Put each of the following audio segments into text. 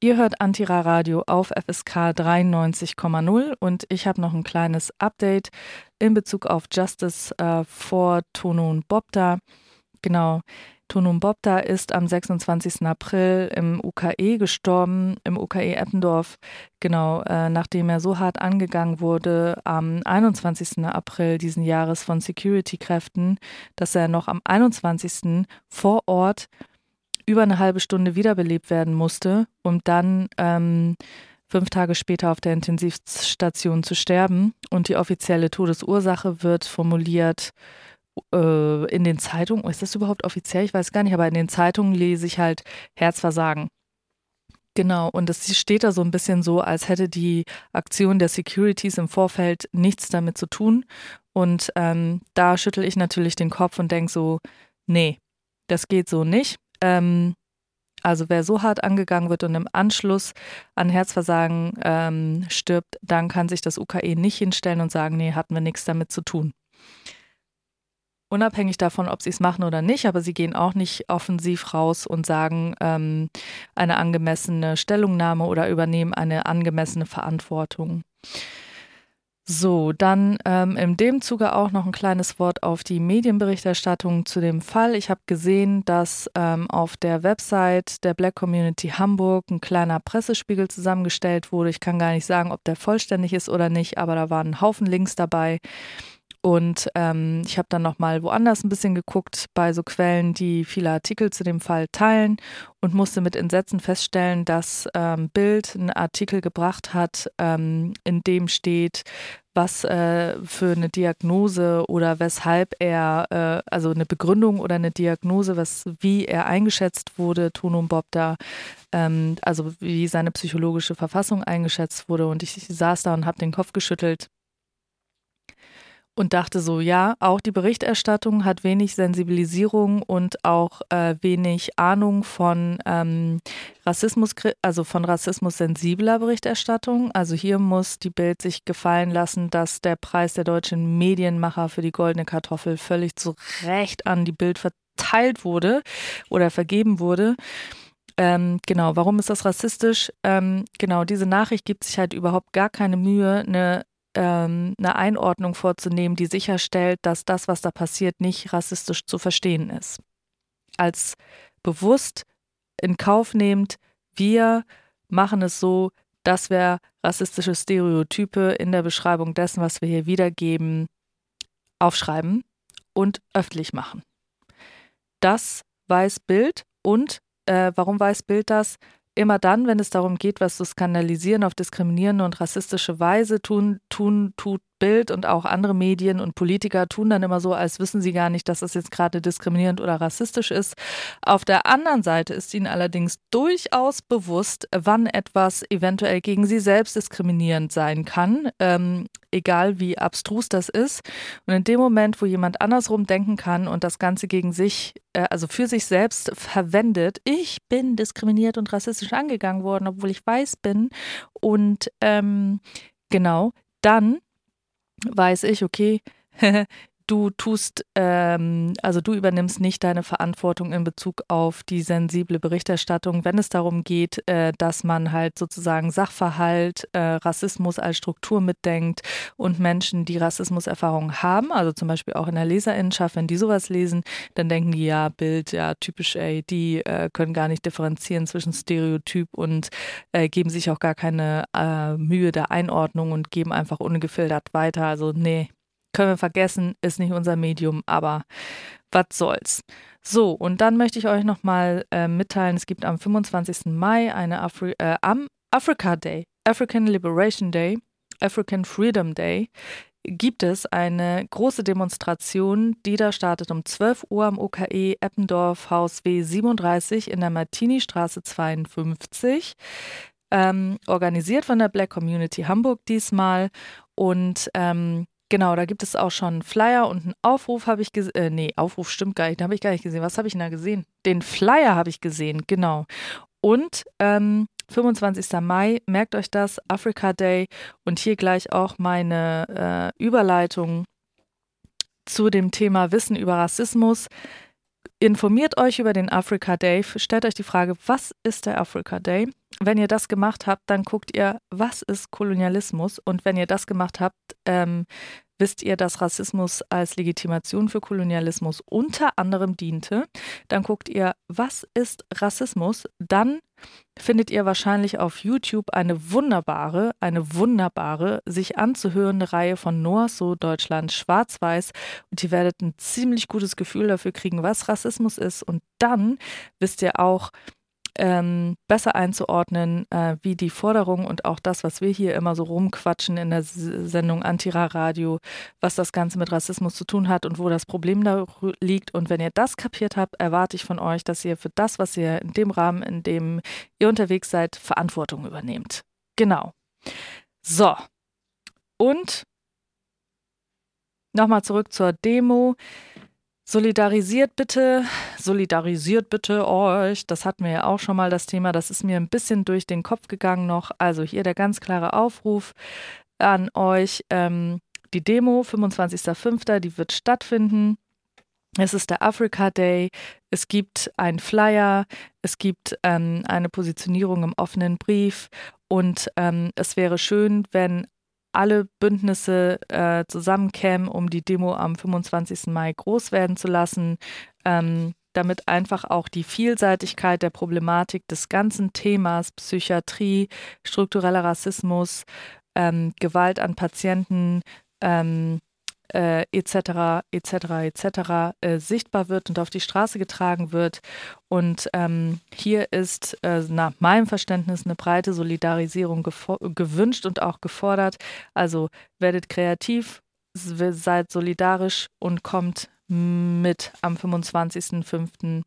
Ihr hört Antira Radio auf FSK 93,0 und ich habe noch ein kleines Update in Bezug auf Justice äh, vor Tonun Bobda. Genau, Tonun Bobda ist am 26. April im UKE gestorben, im UKE Eppendorf, genau, äh, nachdem er so hart angegangen wurde am 21. April diesen Jahres von Security-Kräften, dass er noch am 21. vor Ort über eine halbe Stunde wiederbelebt werden musste, um dann ähm, fünf Tage später auf der Intensivstation zu sterben. Und die offizielle Todesursache wird formuliert äh, in den Zeitungen, ist das überhaupt offiziell? Ich weiß gar nicht, aber in den Zeitungen lese ich halt Herzversagen. Genau, und es steht da so ein bisschen so, als hätte die Aktion der Securities im Vorfeld nichts damit zu tun. Und ähm, da schüttel ich natürlich den Kopf und denke so, nee, das geht so nicht. Ähm, also wer so hart angegangen wird und im Anschluss an Herzversagen ähm, stirbt, dann kann sich das UKE nicht hinstellen und sagen, nee, hatten wir nichts damit zu tun unabhängig davon, ob sie es machen oder nicht, aber sie gehen auch nicht offensiv raus und sagen ähm, eine angemessene Stellungnahme oder übernehmen eine angemessene Verantwortung. So, dann ähm, in dem Zuge auch noch ein kleines Wort auf die Medienberichterstattung zu dem Fall. Ich habe gesehen, dass ähm, auf der Website der Black Community Hamburg ein kleiner Pressespiegel zusammengestellt wurde. Ich kann gar nicht sagen, ob der vollständig ist oder nicht, aber da waren ein Haufen Links dabei. Und ähm, ich habe dann nochmal woanders ein bisschen geguckt bei so Quellen, die viele Artikel zu dem Fall teilen und musste mit Entsetzen feststellen, dass ähm, Bild einen Artikel gebracht hat, ähm, in dem steht, was äh, für eine Diagnose oder weshalb er, äh, also eine Begründung oder eine Diagnose, was, wie er eingeschätzt wurde, Tonum Bob da, ähm, also wie seine psychologische Verfassung eingeschätzt wurde. Und ich, ich saß da und habe den Kopf geschüttelt und dachte so, ja, auch die Berichterstattung hat wenig Sensibilisierung und auch äh, wenig Ahnung von ähm, Rassismus, also von Rassismus sensibler Berichterstattung. Also hier muss die Bild sich gefallen lassen, dass der Preis der deutschen Medienmacher für die goldene Kartoffel völlig zu Recht an die Bild verteilt wurde oder vergeben wurde. Ähm, genau, warum ist das rassistisch? Ähm, genau, diese Nachricht gibt sich halt überhaupt gar keine Mühe, eine ähm, eine Einordnung vorzunehmen, die sicherstellt, dass das, was da passiert, nicht rassistisch zu verstehen ist. Als bewusst in Kauf nehmt, wir machen es so, dass wir rassistische Stereotype in der Beschreibung dessen, was wir hier wiedergeben, aufschreiben und öffentlich machen. Das weiß Bild und äh, warum weiß Bild das? Immer dann, wenn es darum geht, was zu skandalisieren auf diskriminierende und rassistische Weise, tun, tun, tut Bild und auch andere Medien und Politiker tun dann immer so, als wissen sie gar nicht, dass das jetzt gerade diskriminierend oder rassistisch ist. Auf der anderen Seite ist ihnen allerdings durchaus bewusst, wann etwas eventuell gegen sie selbst diskriminierend sein kann, ähm, egal wie abstrus das ist. Und in dem Moment, wo jemand andersrum denken kann und das Ganze gegen sich, äh, also für sich selbst verwendet, ich bin diskriminiert und rassistisch angegangen worden, obwohl ich weiß bin und ähm, genau, dann weiß ich, okay, du tust, ähm, also du übernimmst nicht deine Verantwortung in Bezug auf die sensible Berichterstattung, wenn es darum geht, äh, dass man halt sozusagen Sachverhalt, äh, Rassismus als Struktur mitdenkt und Menschen, die Rassismuserfahrungen haben, also zum Beispiel auch in der Leserinnenschaft, wenn die sowas lesen, dann denken die, ja, Bild, ja, typisch, ey, die äh, können gar nicht differenzieren zwischen Stereotyp und äh, geben sich auch gar keine äh, Mühe der Einordnung und geben einfach ungefiltert weiter. Also nee, können wir vergessen, ist nicht unser Medium, aber was soll's. So, und dann möchte ich euch nochmal äh, mitteilen, es gibt am 25. Mai eine Afri äh, am Africa Day, African Liberation Day, African Freedom Day, gibt es eine große Demonstration, die da startet um 12 Uhr am OKE Eppendorf Haus W37 in der Martini-Straße 52. Ähm, organisiert von der Black Community Hamburg diesmal. Und ähm, Genau, da gibt es auch schon einen Flyer und einen Aufruf habe ich gesehen. Äh, nee, Aufruf stimmt gar nicht, den habe ich gar nicht gesehen. Was habe ich denn da gesehen? Den Flyer habe ich gesehen, genau. Und ähm, 25. Mai, merkt euch das, Africa Day und hier gleich auch meine äh, Überleitung zu dem Thema Wissen über Rassismus. Informiert euch über den Africa Day, stellt euch die Frage, was ist der Africa Day? Wenn ihr das gemacht habt, dann guckt ihr, was ist Kolonialismus? Und wenn ihr das gemacht habt, ähm, wisst ihr, dass Rassismus als Legitimation für Kolonialismus unter anderem diente. Dann guckt ihr, was ist Rassismus? Dann findet ihr wahrscheinlich auf YouTube eine wunderbare, eine wunderbare, sich anzuhörende Reihe von Noah So Deutschland schwarz-weiß und ihr werdet ein ziemlich gutes Gefühl dafür kriegen, was Rassismus ist und dann wisst ihr auch, ähm, besser einzuordnen, äh, wie die Forderung und auch das, was wir hier immer so rumquatschen in der S Sendung Antira Radio, was das Ganze mit Rassismus zu tun hat und wo das Problem da liegt. Und wenn ihr das kapiert habt, erwarte ich von euch, dass ihr für das, was ihr in dem Rahmen, in dem ihr unterwegs seid, Verantwortung übernehmt. Genau. So. Und nochmal zurück zur Demo. Solidarisiert bitte, solidarisiert bitte euch. Das hatten wir ja auch schon mal das Thema. Das ist mir ein bisschen durch den Kopf gegangen noch. Also hier der ganz klare Aufruf an euch. Ähm, die Demo, 25.05., die wird stattfinden. Es ist der Africa Day. Es gibt einen Flyer. Es gibt ähm, eine Positionierung im offenen Brief. Und ähm, es wäre schön, wenn alle Bündnisse äh, zusammenkämen, um die Demo am 25. Mai groß werden zu lassen, ähm, damit einfach auch die Vielseitigkeit der Problematik des ganzen Themas Psychiatrie, struktureller Rassismus, ähm, Gewalt an Patienten, ähm, äh, etc. etc. etc. Äh, sichtbar wird und auf die Straße getragen wird. Und ähm, hier ist äh, nach meinem Verständnis eine breite Solidarisierung gewünscht und auch gefordert. Also werdet kreativ, seid solidarisch und kommt mit am 25.05.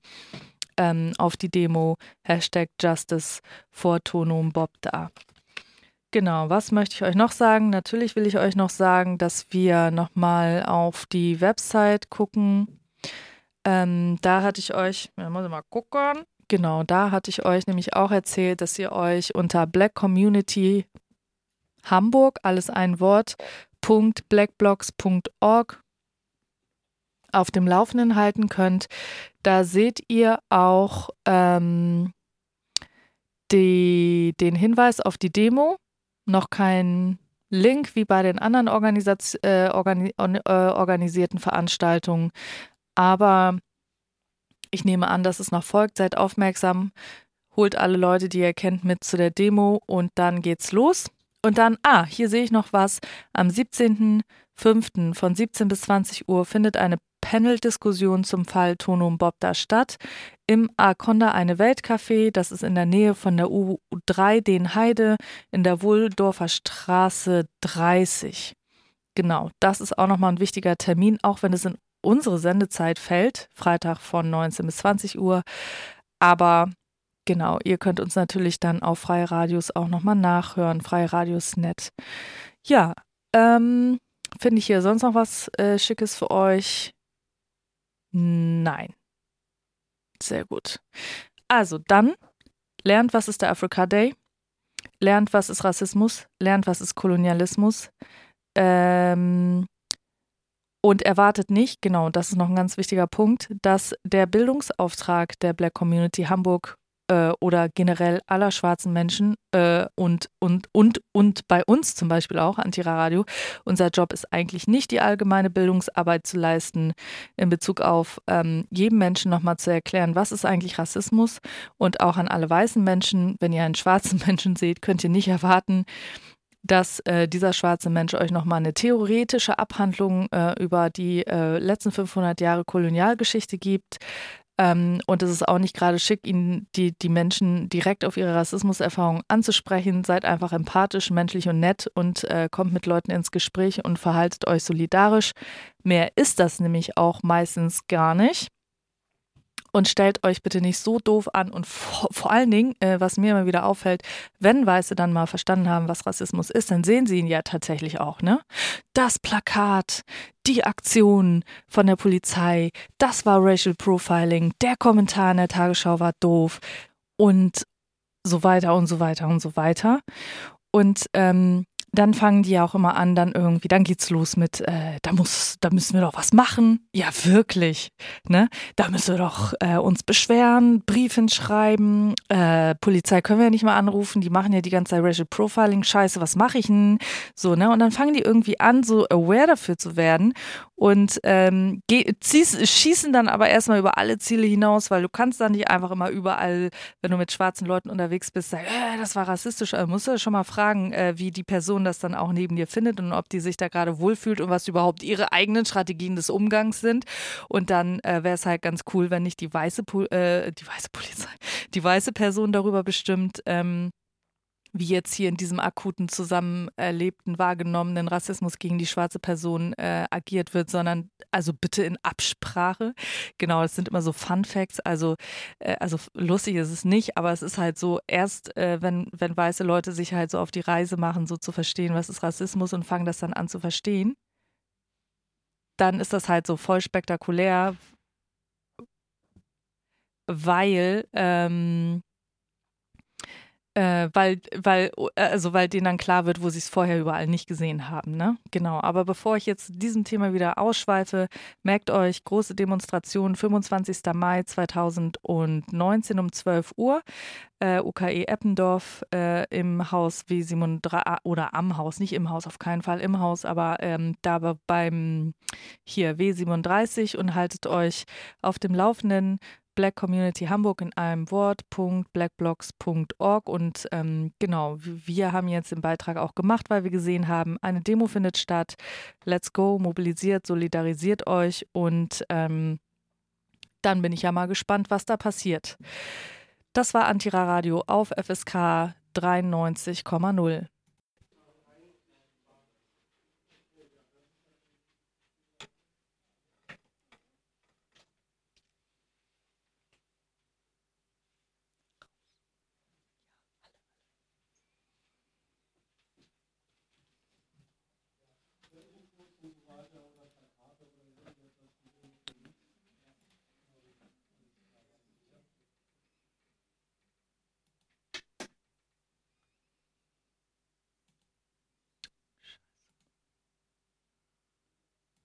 Ähm, auf die Demo Hashtag Justice for Tonum Bob da. Genau, was möchte ich euch noch sagen? Natürlich will ich euch noch sagen, dass wir nochmal auf die Website gucken. Ähm, da hatte ich euch, ja, muss ich mal gucken. Genau, da hatte ich euch nämlich auch erzählt, dass ihr euch unter Black Community Hamburg, alles ein Wort, .blackblocks.org auf dem Laufenden halten könnt. Da seht ihr auch ähm, die, den Hinweis auf die Demo noch kein Link wie bei den anderen Organisaz äh, organi äh, organisierten Veranstaltungen. Aber ich nehme an, dass es noch folgt. Seid aufmerksam, holt alle Leute, die ihr kennt, mit zu der Demo und dann geht's los. Und dann, ah, hier sehe ich noch was. Am 17.05. von 17 bis 20 Uhr findet eine Panel-Diskussion zum Fall Tonum Bob da statt. Im Akonda eine Weltcafé, das ist in der Nähe von der U3 Denheide in der Wohldorfer Straße 30. Genau, das ist auch nochmal ein wichtiger Termin, auch wenn es in unsere Sendezeit fällt, Freitag von 19 bis 20 Uhr. Aber genau, ihr könnt uns natürlich dann auf Freie Radios auch nochmal nachhören, Freie Radios net. Ja, ähm, finde ich hier sonst noch was äh, Schickes für euch? Nein. Sehr gut. Also dann lernt, was ist der Africa Day, lernt, was ist Rassismus, lernt, was ist Kolonialismus ähm, und erwartet nicht, genau, das ist noch ein ganz wichtiger Punkt, dass der Bildungsauftrag der Black Community Hamburg äh, oder generell aller schwarzen Menschen äh, und, und, und, und bei uns zum Beispiel auch, Antira Radio, unser Job ist eigentlich nicht die allgemeine Bildungsarbeit zu leisten in Bezug auf ähm, jedem Menschen nochmal zu erklären, was ist eigentlich Rassismus und auch an alle weißen Menschen, wenn ihr einen schwarzen Menschen seht, könnt ihr nicht erwarten, dass äh, dieser schwarze Mensch euch nochmal eine theoretische Abhandlung äh, über die äh, letzten 500 Jahre Kolonialgeschichte gibt. Ähm, und es ist auch nicht gerade schick, ihnen die, die Menschen direkt auf ihre Rassismuserfahrung anzusprechen. Seid einfach empathisch, menschlich und nett und äh, kommt mit Leuten ins Gespräch und verhaltet euch solidarisch. Mehr ist das nämlich auch meistens gar nicht. Und stellt euch bitte nicht so doof an. Und vor, vor allen Dingen, äh, was mir immer wieder auffällt, wenn Weiße dann mal verstanden haben, was Rassismus ist, dann sehen sie ihn ja tatsächlich auch, ne? Das Plakat, die Aktion von der Polizei, das war Racial Profiling, der Kommentar in der Tagesschau war doof. Und so weiter und so weiter und so weiter. Und ähm, dann fangen die auch immer an, dann irgendwie, dann geht's los mit, äh, da muss, da müssen wir doch was machen. Ja, wirklich, ne? Da müssen wir doch äh, uns beschweren, Briefen schreiben, äh, Polizei können wir ja nicht mal anrufen, die machen ja die ganze Zeit Racial Profiling, scheiße, was mache ich denn? So, ne? Und dann fangen die irgendwie an, so aware dafür zu werden und ähm, schießen dann aber erstmal über alle Ziele hinaus, weil du kannst dann nicht einfach immer überall, wenn du mit schwarzen Leuten unterwegs bist, sagen, äh, das war rassistisch. Also musst du schon mal fragen, äh, wie die Person das dann auch neben dir findet und ob die sich da gerade wohlfühlt und was überhaupt ihre eigenen Strategien des Umgangs sind. Und dann äh, wäre es halt ganz cool, wenn nicht die weiße, äh, die weiße Polizei, die weiße Person darüber bestimmt, ähm, wie jetzt hier in diesem akuten zusammen erlebten, wahrgenommenen Rassismus gegen die schwarze Person äh, agiert wird, sondern also bitte in Absprache. Genau, das sind immer so Fun Facts. Also, äh, also lustig ist es nicht, aber es ist halt so, erst äh, wenn, wenn weiße Leute sich halt so auf die Reise machen, so zu verstehen, was ist Rassismus und fangen das dann an zu verstehen, dann ist das halt so voll spektakulär, weil ähm, äh, weil, weil, äh, also weil denen dann klar wird, wo sie es vorher überall nicht gesehen haben, ne? Genau. Aber bevor ich jetzt diesem Thema wieder ausschweife, merkt euch, große Demonstration, 25. Mai 2019 um 12 Uhr, äh, UKE Eppendorf äh, im Haus W37 oder am Haus, nicht im Haus, auf keinen Fall im Haus, aber ähm, da beim hier W37 und haltet euch auf dem Laufenden. Black Community Hamburg in einem Wort.blackblocks.org und ähm, genau, wir haben jetzt den Beitrag auch gemacht, weil wir gesehen haben, eine Demo findet statt. Let's go, mobilisiert, solidarisiert euch und ähm, dann bin ich ja mal gespannt, was da passiert. Das war Antira Radio auf FSK 93,0.